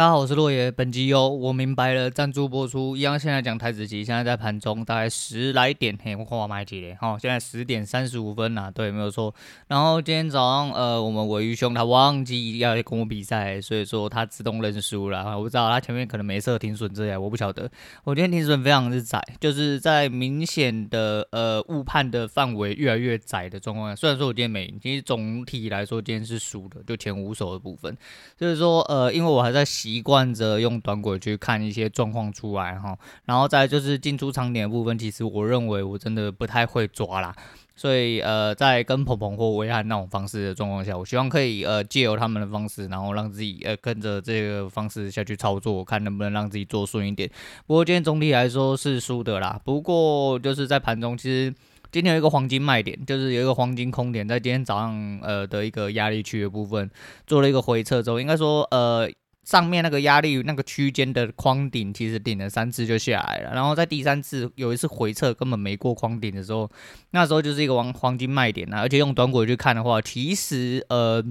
大家好，我是洛爷。本集由我明白了赞助播出。一样，现在讲台子期，现在在盘中大概十来点，嘿，我看我买几点？哈，现在十点三十五分呐，对，没有错。然后今天早上，呃，我们鮪鱼兄他忘记要跟我比赛，所以说他自动认输了。我不知道他前面可能没设停损之类，我不晓得。我今天停损非常之窄，就是在明显的呃误判的范围越来越窄的状况下。虽然说我今天没赢，其实总体来说今天是输的，就前五手的部分。就是说，呃，因为我还在洗。习惯着用短轨去看一些状况出来哈，然后再就是进出场点的部分，其实我认为我真的不太会抓啦，所以呃，在跟鹏鹏或威汉那种方式的状况下，我希望可以呃借由他们的方式，然后让自己呃跟着这个方式下去操作，看能不能让自己做顺一点。不过今天总体来说是输的啦，不过就是在盘中其实。今天有一个黄金卖点，就是有一个黄金空点，在今天早上呃的一个压力区的部分做了一个回撤之后，应该说呃上面那个压力那个区间的框顶其实顶了三次就下来了，然后在第三次有一次回撤根本没过框顶的时候，那时候就是一个黄黄金卖点啊，而且用短轨去看的话，其实呃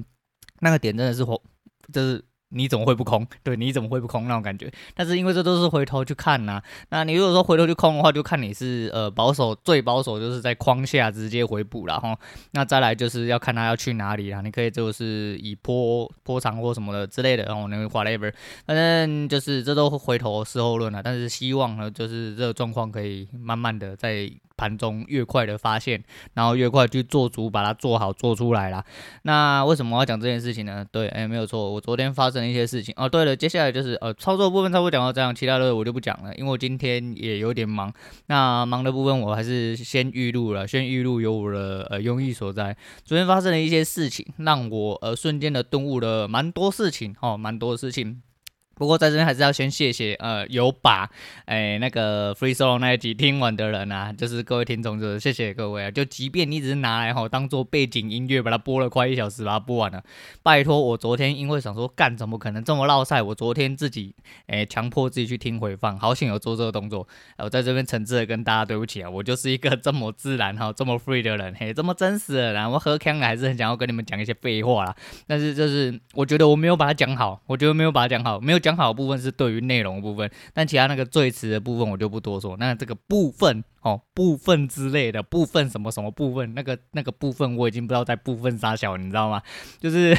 那个点真的是黄，就是。你怎么会不空？对，你怎么会不空那种感觉？但是因为这都是回头去看呐、啊，那你如果说回头去空的话，就看你是呃保守最保守，就是在框下直接回补了哈。那再来就是要看他要去哪里啦，你可以就是以波波长或什么的之类的，然后那个 whatever，反正就是这都回头事后论了。但是希望呢，就是这个状况可以慢慢的在。盘中越快的发现，然后越快去做足，把它做好做出来啦。那为什么要讲这件事情呢？对，哎，没有错，我昨天发生了一些事情哦。对了，接下来就是呃操作部分差不多讲到这样，其他的我就不讲了，因为我今天也有点忙。那忙的部分我还是先预录了，先预录有我的呃用意所在。昨天发生了一些事情，让我呃瞬间的顿悟了蛮多事情哦，蛮多事情。不过在这边还是要先谢谢，呃，有把哎那个 Free Solo 那一集听完的人啊，就是各位听众，就是谢谢各位啊。就即便你只是拿来吼当做背景音乐，把它播了快一小时，把它播完了，拜托我昨天因为想说干怎么可能这么落赛，我昨天自己哎强迫自己去听回放，好险有做这个动作。我在这边诚挚的跟大家对不起啊，我就是一个这么自然哈这么 free 的人，嘿，这么真实的人，我喝康还是很想要跟你们讲一些废话啦。但是就是我觉得我没有把它讲好，我觉得没有把它讲好，没有讲。讲好部分是对于内容的部分，但其他那个最词的部分我就不多说。那这个部分。哦，部分之类的部分什么什么部分，那个那个部分我已经不知道在部分杀 小，你知道吗？就是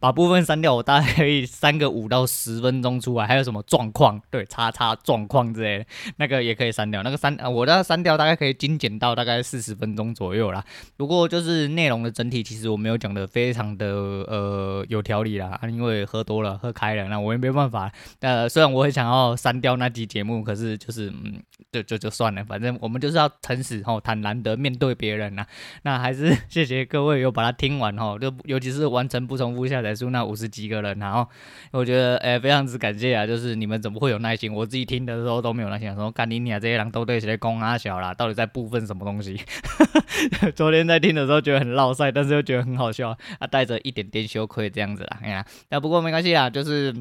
把部分删掉，我大概可以删个五到十分钟出来。还有什么状况？对，叉叉状况之类的，那个也可以删掉。那个删，我的删掉大概可以精简到大概四十分钟左右啦。不过就是内容的整体，其实我没有讲的非常的呃有条理啦，因为喝多了，喝开了，那我也没办法。呃，虽然我很想要删掉那集节目，可是就是嗯，就就就算了，反正我们。就是要诚实吼，坦然的面对别人呐、那还是谢谢各位有把它听完吼，就尤其是完成不重复下载数那五十几个人，然后我觉得诶、非常之感谢啊。就是你们怎么会有耐心？我自己听的时候都没有耐心，说干你娘这些人都对谁攻阿小啦？到底在部分什么东西？昨天在听的时候觉得很烙赛，但是又觉得很好笑啊，带着一点点羞愧这样子啦。哎呀，那不过没关系啦，就是。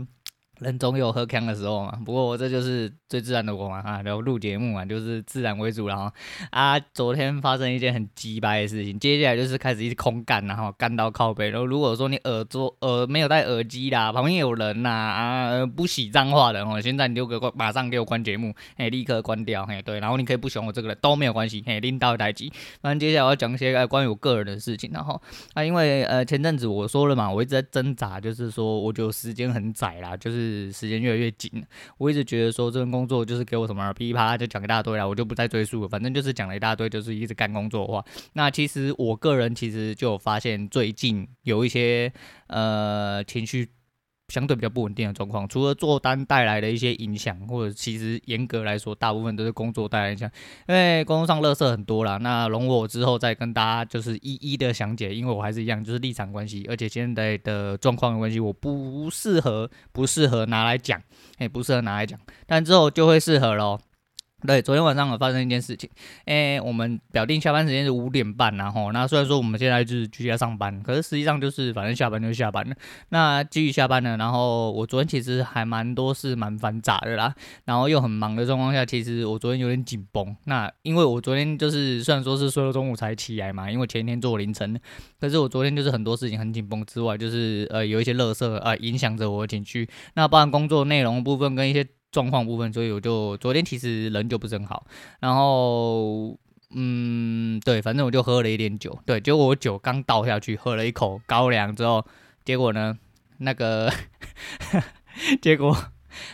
人总有喝锵的时候嘛，不过我这就是最自然的我嘛，啊，然后录节目嘛，就是自然为主，然后啊，昨天发生一件很鸡掰的事情，接下来就是开始一直空干，然后干到靠背，然后如果说你耳朵耳没有戴耳机啦，旁边有人呐啊，不喜脏话的哦，现在你就给我马上给我关节目，哎，立刻关掉，嘿，对，然后你可以不喜欢我这个人都没有关系，嘿，拎到台机，反正接下来我要讲一些关于我个人的事情，然后啊，因为呃前阵子我说了嘛，我一直在挣扎，就是说我就时间很窄啦，就是。时间越来越紧，我一直觉得说这份工作就是给我什么噼里啪啦就讲一大堆了，我就不再赘述了。反正就是讲了一大堆，就是一直干工作的话。那其实我个人其实就发现最近有一些呃情绪。相对比较不稳定的状况，除了做单带来的一些影响，或者其实严格来说，大部分都是工作带来影响。因为工作上乐色很多啦，那容我之后再跟大家就是一一的详解。因为我还是一样，就是立场关系，而且现在的状况的关系，我不适合不适合拿来讲，哎，不适合拿来讲，但之后就会适合咯。对，昨天晚上有发生一件事情，诶，我们表定下班时间是五点半，然后那虽然说我们现在就是居家上班，可是实际上就是反正下班就下班了，那继续下班了。然后我昨天其实还蛮多事蛮繁杂的啦，然后又很忙的状况下，其实我昨天有点紧绷。那因为我昨天就是虽然说是睡到中午才起来嘛，因为前一天做凌晨，可是我昨天就是很多事情很紧绷之外，就是呃有一些垃圾呃影响着我的情绪，那包含工作内容部分跟一些。状况部分，所以我就昨天其实人就不是很好，然后嗯，对，反正我就喝了一点酒，对，结果我酒刚倒下去，喝了一口高粱之后，结果呢，那个 结果。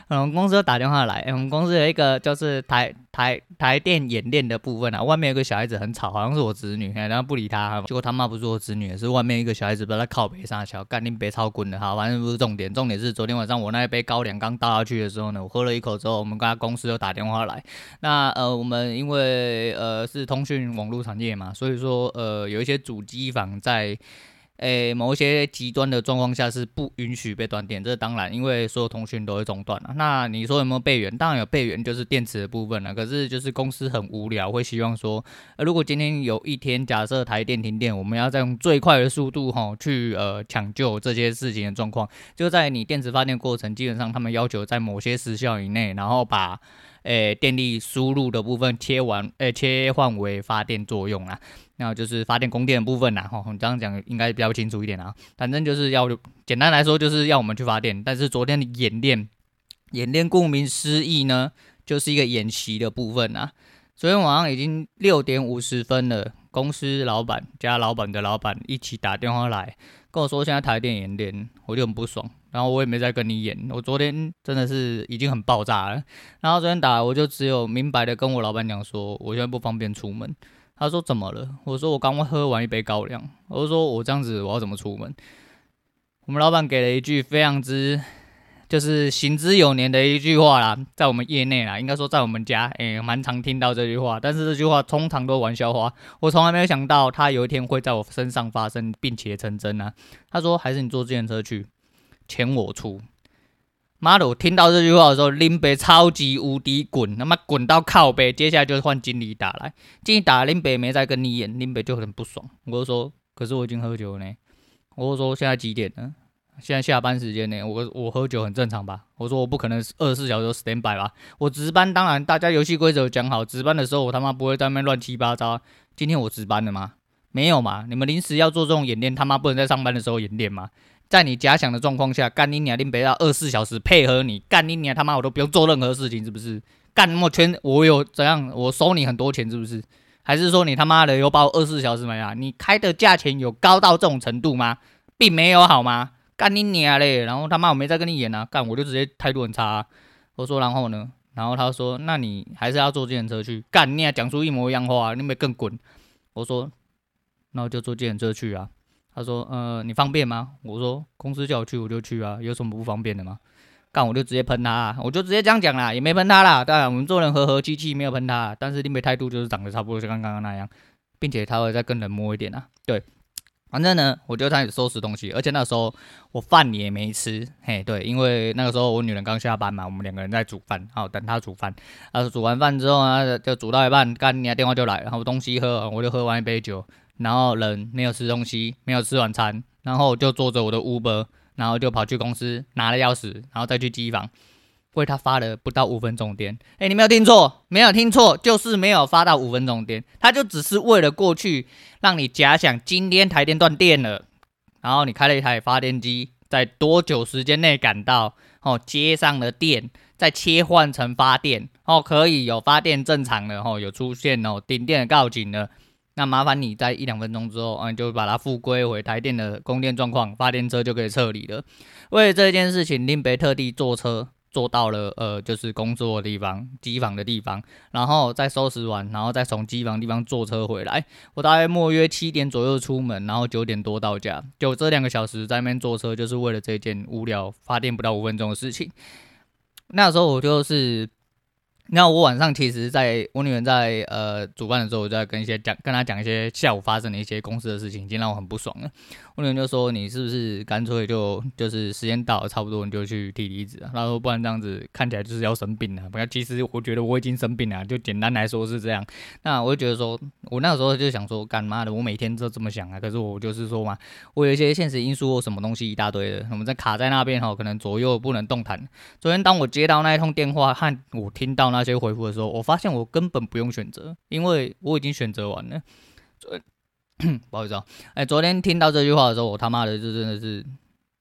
我们公司又打电话来，我们公司有一个就是台台台电演练的部分啊，外面有个小孩子很吵，好像是我侄女，然后不理他，结果他妈不是我侄女，是外面一个小孩子把他靠北上桥，干你别超滚的哈，反正不是重点，重点是昨天晚上我那一杯高粱刚倒下去的时候呢，我喝了一口之后，我们跟他公司又打电话来，那呃我们因为呃是通讯网络产业嘛，所以说呃有一些主机房在。诶，某一些极端的状况下是不允许被断电，这当然，因为所有通讯都会中断了。那你说有没有备援？当然有备援，就是电池的部分了。可是就是公司很无聊，会希望说，呃，如果今天有一天假设台电停电，我们要再用最快的速度哈去呃抢救这些事情的状况，就在你电池发电过程，基本上他们要求在某些时效以内，然后把。诶，电力输入的部分切完，诶，切换为发电作用啊，那就是发电供电的部分呐。吼，你这样讲应该比较清楚一点啊。反正就是要简单来说，就是要我们去发电。但是昨天的演练，演练顾名思义呢，就是一个演习的部分啊。昨天晚上已经六点五十分了，公司老板加老板的老板一起打电话来跟我说，现在台电演练，我就很不爽。然后我也没再跟你演，我昨天真的是已经很爆炸了。然后昨天打，我就只有明白的跟我老板讲说，我现在不方便出门。他说怎么了？我说我刚喝完一杯高粱。我说我这样子我要怎么出门？我们老板给了一句非常之就是行之有年的一句话啦，在我们业内啦，应该说在我们家诶蛮常听到这句话。但是这句话通常都玩笑话，我从来没有想到他有一天会在我身上发生，并且成真啊。他说还是你坐自行车去。钱我出，妈的！我听到这句话的时候，林北超级无敌滚，他妈滚到靠北。接下来就是换经理打来，经理打林北没再跟你演，林北就很不爽。我就说，可是我已经喝酒了呢。我就说现在几点呢？现在下班时间呢？我我喝酒很正常吧？我说我不可能二十四小时 stand by 吧？我值班，当然大家游戏规则讲好，值班的时候我他妈不会在那边乱七八糟。今天我值班了吗？没有嘛？你们临时要做这种演练，他妈不能在上班的时候演练吗？在你假想的状况下，干你娘！林北要二十四小时配合你，干你娘！他妈我都不用做任何事情，是不是？干那么全，我有怎样？我收你很多钱，是不是？还是说你他妈的有把我二十四小时没啊？你开的价钱有高到这种程度吗？并没有好吗？干你娘嘞！然后他妈我没再跟你演啊，干我就直接态度很差。我说然后呢？然后他说那你还是要坐计程车去。干你娘！讲出一模一样话，你没更滚。我说那我就坐计程车去啊。他说：“呃，你方便吗？”我说：“公司叫我去，我就去啊，有什么不方便的吗？”干，我就直接喷他，我就直接这样讲啦，也没喷他啦。当然，我们做人和和气气，没有喷他。但是林北态度就是长得差不多，就跟刚刚那样，并且他会再更冷漠一点啊。对，反正呢，我就开始收拾东西，而且那时候我饭也没吃，嘿，对，因为那个时候我女人刚下班嘛，我们两个人在煮饭，好等她煮饭。啊，煮完饭之后呢，就煮到一半，干你电话就来，然后东西喝，我就喝完一杯酒。然后人没有吃东西，没有吃晚餐，然后就坐着我的 Uber，然后就跑去公司拿了钥匙，然后再去机房，为他发了不到五分钟电。哎，你没有听错，没有听错，就是没有发到五分钟电，他就只是为了过去让你假想今天台电断电了，然后你开了一台发电机，在多久时间内赶到，哦，接上了电，再切换成发电，哦，可以有发电正常的，哦，有出现哦，顶电的告警了。那麻烦你在一两分钟之后，啊，你就把它复归回台电的供电状况，发电车就可以撤离了。为了这件事情，林北特地坐车坐到了呃，就是工作的地方，机房的地方，然后再收拾完，然后再从机房地方坐车回来。我大概莫约七点左右出门，然后九点多到家，就这两个小时在那边坐车，就是为了这件无聊发电不到五分钟的事情。那时候我就是。那我晚上其实在我女儿在呃煮饭的时候，我就在跟一些讲跟她讲一些下午发生的一些公司的事情，已经让我很不爽了。工人就说：“你是不是干脆就就是时间到了差不多你就去提离职啊？”她说：“不然这样子看起来就是要生病了。”不要，其实我觉得我已经生病了，就简单来说是这样。那我就觉得说，我那时候就想说，干妈的，我每天都这么想啊。可是我就是说嘛，我有一些现实因素什么东西一大堆的，我们在卡在那边哈，可能左右不能动弹。昨天当我接到那一通电话和我听到那些回复的时候，我发现我根本不用选择，因为我已经选择完了。不好意思啊，哎，昨天听到这句话的时候，我他妈的就真的是，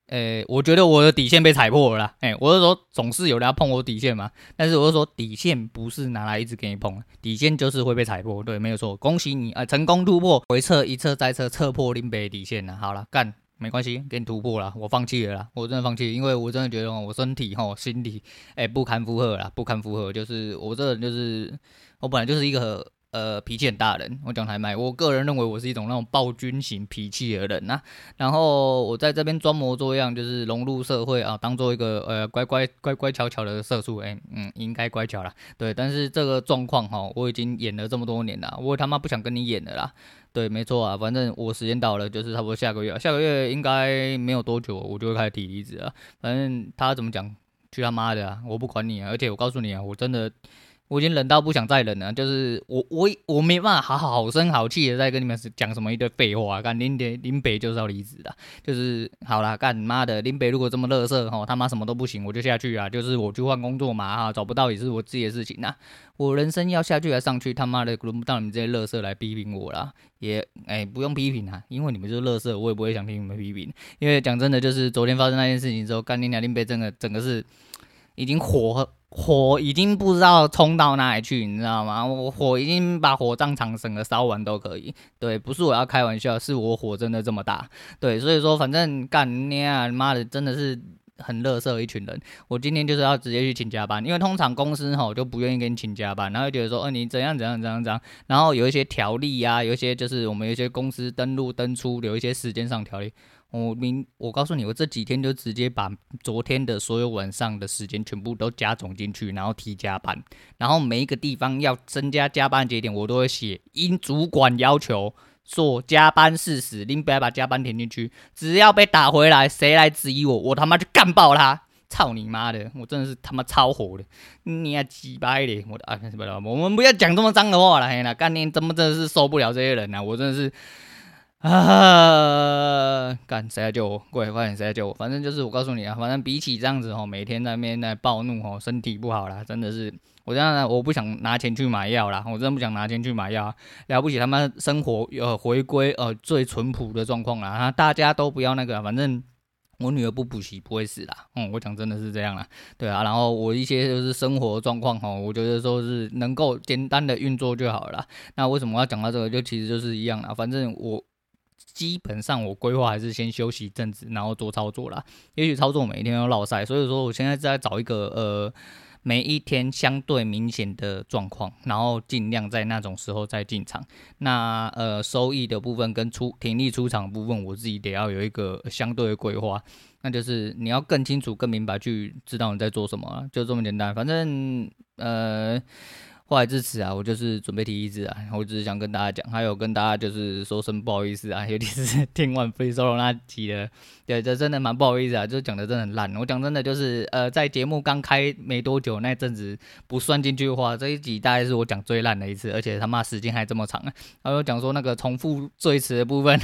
哎，我觉得我的底线被踩破了啦。哎，我是说总是有人要碰我底线嘛，但是我是说底线不是拿来一直给你碰，底线就是会被踩破。对，没有错，恭喜你啊，成功突破，回撤一撤再撤，撤破林北底线了。好了，干。没关系，给你突破了，我放弃了啦，我真的放弃，因为我真的觉得我身体哈、心理哎、不堪负荷了，不堪负荷，就是我这人就是我本来就是一个呃脾气很大的人，我讲台麦，我个人认为我是一种那种暴君型脾气的人呐、然后我在这边装模作样，就是融入社会啊，当做一个呃乖乖乖乖巧巧的社畜，哎、嗯应该乖巧啦，对，但是这个状况哈，我已经演了这么多年了，我他妈不想跟你演了啦。对，没错啊，反正我时间到了，就是差不多下个月，下个月应该没有多久，我就会开始提离职啊。反正他怎么讲，去他妈的啊，我不管你啊！而且我告诉你啊，我真的。我已经忍到不想再忍了，就是我我我没办法好好生好气的在跟你们讲什么一堆废话，干林北林北就是要离职的，就是好啦，干妈的林北如果这么垃圾吼，他妈什么都不行，我就下去啊，就是我去换工作嘛哈，找不到也是我自己的事情呐，我人生要下去还上去，他妈的轮不到你们这些乐色来批评我啦，也哎、不用批评啊，因为你们就是乐色，我也不会想听你们批评，因为讲真的，就是昨天发生那件事情之后，干林娘林北真的整个是已经火。火已经不知道冲到哪里去，你知道吗？我火已经把火葬场整个烧完都可以。对，不是我要开玩笑，是我火真的这么大。对，所以说反正干你啊，妈的，真的是很乐色一群人。我今天就是要直接去请加班，因为通常公司吼就不愿意给你请加班，然后觉得说，呃，你怎样怎样怎样怎样。然后有一些条例啊，有一些就是我们有一些公司登录登出有一些时间上条例。我明，我告诉你，我这几天就直接把昨天的所有晚上的时间全部都加总进去，然后提加班，然后每一个地方要增加加班节点，我都会写，因主管要求做加班事实，您不要把加班填进去，只要被打回来，谁来质疑我，我他妈就干爆他！操你妈的，我真的是他妈超火的，你还鸡掰的，我的啊，不了，我们不要讲这么脏的话了，嘿啦，干你怎么真的是受不了这些人啊，我真的是。啊！干谁来救我？过来快点，谁来救我？反正就是我告诉你啊，反正比起这样子吼，每天在那边在暴怒吼，身体不好啦，真的是我这样，我不想拿钱去买药啦，我真的不想拿钱去买药。了不起他们生活呃回归呃最淳朴的状况啦，大家都不要那个，反正我女儿不补习不会死啦。嗯，我讲真的是这样啦，对啊。然后我一些就是生活状况吼，我觉得说是能够简单的运作就好了。那为什么要讲到这个？就其实就是一样啦，反正我。基本上我规划还是先休息一阵子，然后做操作啦。也许操作每一天都落赛，所以说我现在在找一个呃每一天相对明显的状况，然后尽量在那种时候再进场。那呃收益的部分跟出停利出场的部分，我自己得要有一个相对的规划。那就是你要更清楚、更明白去知道你在做什么，就这么简单。反正呃。话来至此啊，我就是准备提离职啊，我只是想跟大家讲，还有跟大家就是说声不好意思啊，尤其是听完 Free Solo 那集的，对，这真的蛮不好意思啊，就讲的真的很烂。我讲真的就是，呃，在节目刚开没多久那阵子不算进去的话，这一集大概是我讲最烂的一次，而且他妈时间还这么长啊。还有讲说那个重复赘词的部分，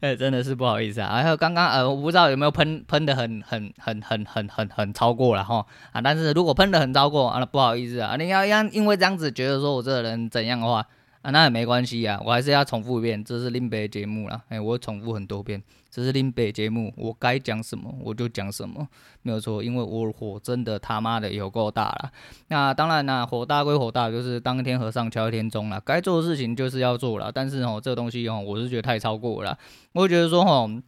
呃，真的是不好意思啊。还有刚刚呃，我不知道有没有喷喷的很很很很很很很超过了哈啊，但是如果喷的很超过啊，那不好意思啊，你要要因为。会这样子觉得说我这个人怎样的话啊，那也没关系啊，我还是要重复一遍，这是林北节目啦，哎，我重复很多遍，这是林北节目，我该讲什么我就讲什么，没有错，因为我火真的他妈的有够大了。那当然啦，火大归火大，就是当天和尚敲一天钟了，该做的事情就是要做了，但是哦，这个东西哦，我是觉得太超过了，我觉得说哦。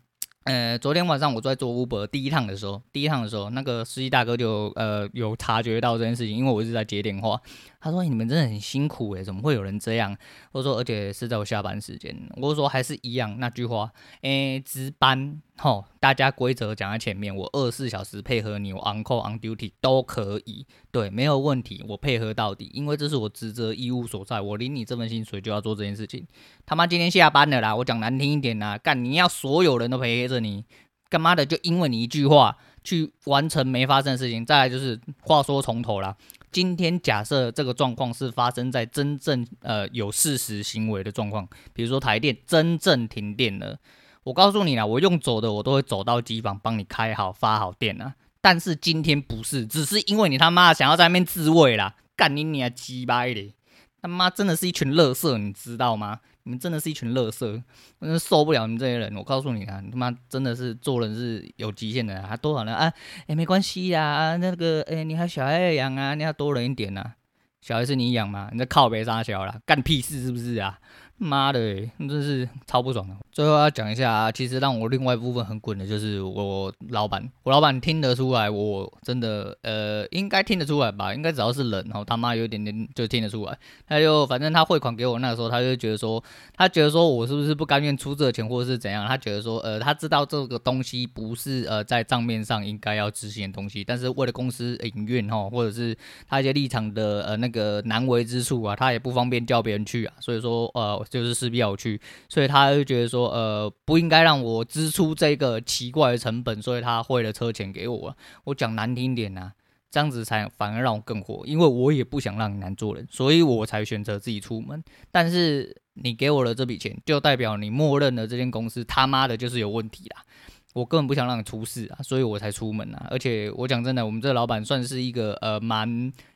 呃，昨天晚上我在做 Uber 第一趟的时候，第一趟的时候，那个司机大哥就呃有察觉到这件事情，因为我一直在接电话。他说：“你们真的很辛苦诶，怎么会有人这样？”我说：“而且是在我下班时间。”我说：“还是一样那句话，诶，值班齁，大家规则讲在前面，我二十四小时配合你，我 on call on duty 都可以，对，没有问题，我配合到底，因为这是我职责义务所在，我领你这份薪水就要做这件事情。他妈今天下班了啦，我讲难听一点啦，干你要所有人都陪着你，干嘛的就因为你一句话去完成没发生的事情。再来就是话说从头啦，今天假设这个状况是发生在真正呃有事实行为的状况，比如说台电真正停电了。我告诉你啦，我用走的，我都会走到机房帮你开好发好电啊。但是今天不是，只是因为你他妈想要在那边自慰啦，干你你还鸡巴的，他妈真的是一群垃圾，你知道吗？你们真的是一群垃圾，我真的受不了你们这些人。我告诉你啊，你他妈真的是做人是有极限的啊，还多少人啊？哎，没关系呀，那个哎，你还小孩养啊，你要多人一点呐。小孩是你养吗？你在靠北撒小了，干屁事是不是啊？妈的、欸，真是超不爽的。最后要讲一下啊，其实让我另外一部分很滚的就是我老板，我老板听得出来，我真的呃，应该听得出来吧？应该只要是人，然后他妈有一点点就听得出来。他就反正他汇款给我那个时候，他就觉得说，他觉得说我是不是不甘愿出这钱，或者是怎样？他觉得说，呃，他知道这个东西不是呃在账面上应该要执行的东西，但是为了公司营运哈，或者是他一些立场的呃那个难为之处啊，他也不方便叫别人去啊，所以说呃。就是势必要去，所以他就觉得说，呃，不应该让我支出这个奇怪的成本，所以他汇了车钱给我。我讲难听点呐，这样子才反而让我更火，因为我也不想让你难做人，所以我才选择自己出门。但是你给我了这笔钱，就代表你默认了这间公司他妈的就是有问题啦。我根本不想让你出事啊，所以我才出门啊。而且我讲真的，我们这老板算是一个呃蛮，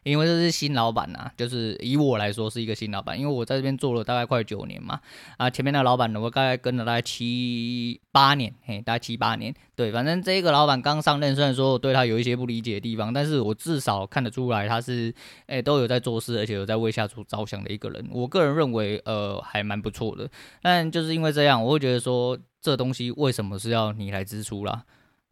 因为这是新老板呐，就是以我来说是一个新老板，因为我在这边做了大概快九年嘛。啊，前面那个老板呢，我大概跟了大概七八年，嘿，大概七八年。对，反正这个老板刚上任，虽然说我对他有一些不理解的地方，但是我至少看得出来他是诶都有在做事，而且有在为下属着想的一个人。我个人认为呃还蛮不错的。但就是因为这样，我会觉得说。这东西为什么是要你来支出啦？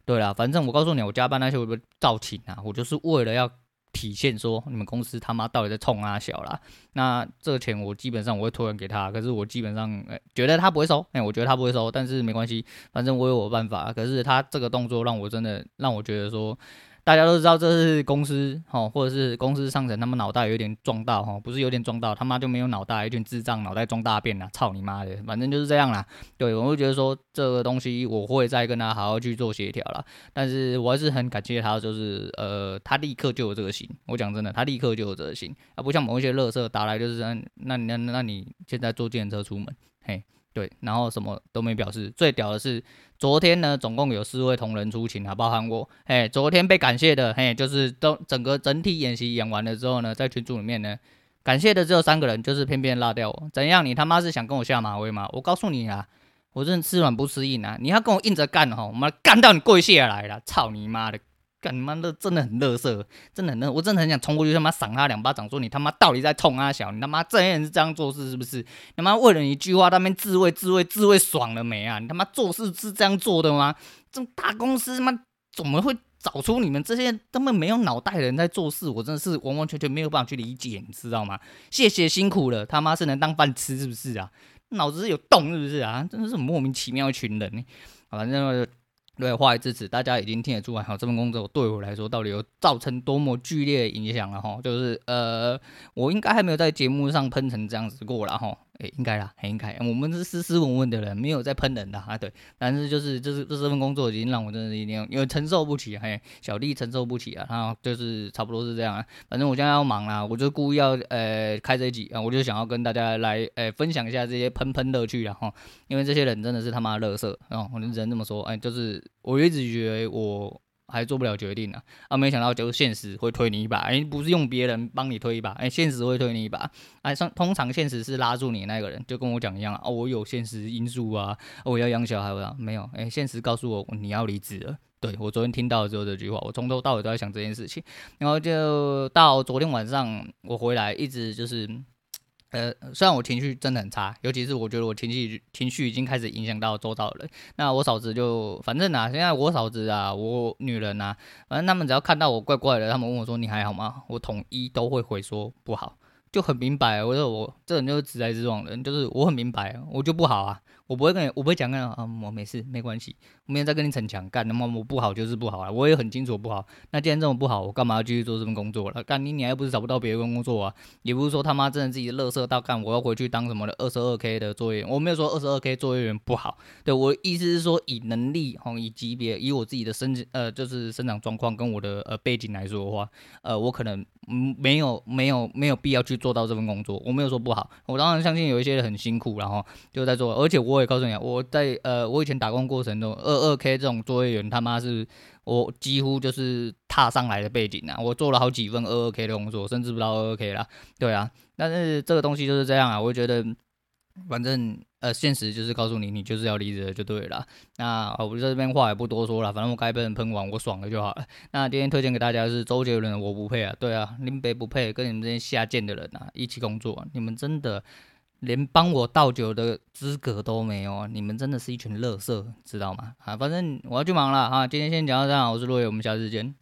对啦，反正我告诉你，我加班那些我不照请啊，我就是为了要体现说你们公司他妈到底在冲啊小啦。那这个钱我基本上我会托人给他，可是我基本上、欸、觉得他不会收，哎、我觉得他不会收，但是没关系，反正我有我办法。可是他这个动作让我真的让我觉得说。大家都知道这是公司，吼，或者是公司上层，他们脑袋有点撞到，吼，不是有点撞到，他妈就没有脑袋，一群智障，脑袋装大便了，操你妈的，反正就是这样啦。对，我会觉得说这个东西我会再跟他好好去做协调啦。但是我还是很感谢他，就是呃，他立刻就有这个心。我讲真的，他立刻就有这个心，啊，不像某一些垃圾打来就是那那那那你现在坐电车出门，嘿。对，然后什么都没表示。最屌的是，昨天呢，总共有四位同仁出勤啊，包含我。哎，昨天被感谢的，嘿，就是都整个整体演习演完了之后呢，在群组里面呢，感谢的只有三个人，就是偏偏落掉我。怎样？你他妈是想跟我下马威吗？我告诉你啊，我真的吃软不吃硬啊！你要跟我硬着干哈，我们干到你跪下来了！操你妈的！干你妈的，真的很乐色，真的很乐，我真的很想冲过去他妈赏他两巴掌，说你他妈到底在冲啊小，你他妈这些人是这样做事是不是？你他妈为了你一句话，他们自慰自慰自慰爽了没啊？你他妈做事是这样做的吗？这种大公司他妈怎么会找出你们这些根本没有脑袋的人在做事？我真的是完完全全没有办法去理解，你知道吗？谢谢辛苦了，他妈是能当饭吃是不是啊？脑子是有洞是不是啊？真的是莫名其妙一群人呢，反正。对，话语支持，大家已经听得出来哈，这份工作对我来说到底有造成多么剧烈的影响了哈，就是呃，我应该还没有在节目上喷成这样子过了哈。诶，应该啦，很应该。我们是斯斯文文的人，没有在喷人的啊。对，但是就是就是这这份工作已经让我真的一定要，因为承受不起，嘿，小弟承受不起啊。然后就是差不多是这样啊。反正我现在要忙啦，我就故意要呃开这一集啊，我就想要跟大家来呃分享一下这些喷喷乐趣啊哈。因为这些人真的是他妈的垃圾啊，我只能这么说。哎，就是我一直觉得我。还做不了决定呢，啊，没想到就是现实会推你一把，哎，不是用别人帮你推一把，哎，现实会推你一把，哎，上通常现实是拉住你那个人，就跟我讲一样啊，哦，我有现实因素啊，我要养小孩啊，没有，哎，现实告诉我你要离职了，对，我昨天听到了之后这句话，我从头到尾都在想这件事情，然后就到昨天晚上我回来，一直就是。呃，虽然我情绪真的很差，尤其是我觉得我情绪情绪已经开始影响到周遭的人。那我嫂子就反正啊，现在我嫂子啊，我女人啊，反正他们只要看到我怪怪的，他们问我说你还好吗？我统一都会回说不好，就很明白。我说我这人就是直来直往的人，就是我很明白，我就不好啊，我不会跟你，我不会讲啊，啊，我没事，没关系，我没有在跟你逞强干。那么我不好就是不好啊，我也很清楚不好。那既然这么不好，我干嘛要继续做这份工作了？干你，你还不是找不到别的工作啊？也不是说他妈真的自己乐色到干，我要回去当什么的二十二 K 的作业。我没有说二十二 K 作业员不好，对，我意思是说以能力哈，以级别，以我自己的生呃就是生长状况跟我的呃背景来说的话，呃，我可能嗯没有没有没有必要去做到这份工作。我没有说不好，我当然相信有一些人很辛苦，然后就在做，而且我我也告诉你啊，我在呃我以前打工过程中，二二 K 这种作业员他妈是我几乎就是踏上来的背景啊，我做了好几份二二 K 的工作，甚至不到二二 K 啦，对啊，但是这个东西就是这样啊，我觉得反正呃现实就是告诉你，你就是要离职就对了。那我这边话也不多说了，反正我该被人喷完，我爽了就好了。那今天推荐给大家是周杰伦《我不配》啊，对啊，林北不配跟你们这些下贱的人啊一起工作，你们真的。连帮我倒酒的资格都没有啊！你们真的是一群乐色，知道吗？啊，反正我要去忙了啊！今天先讲到这样，我是陆伟，我们下次见。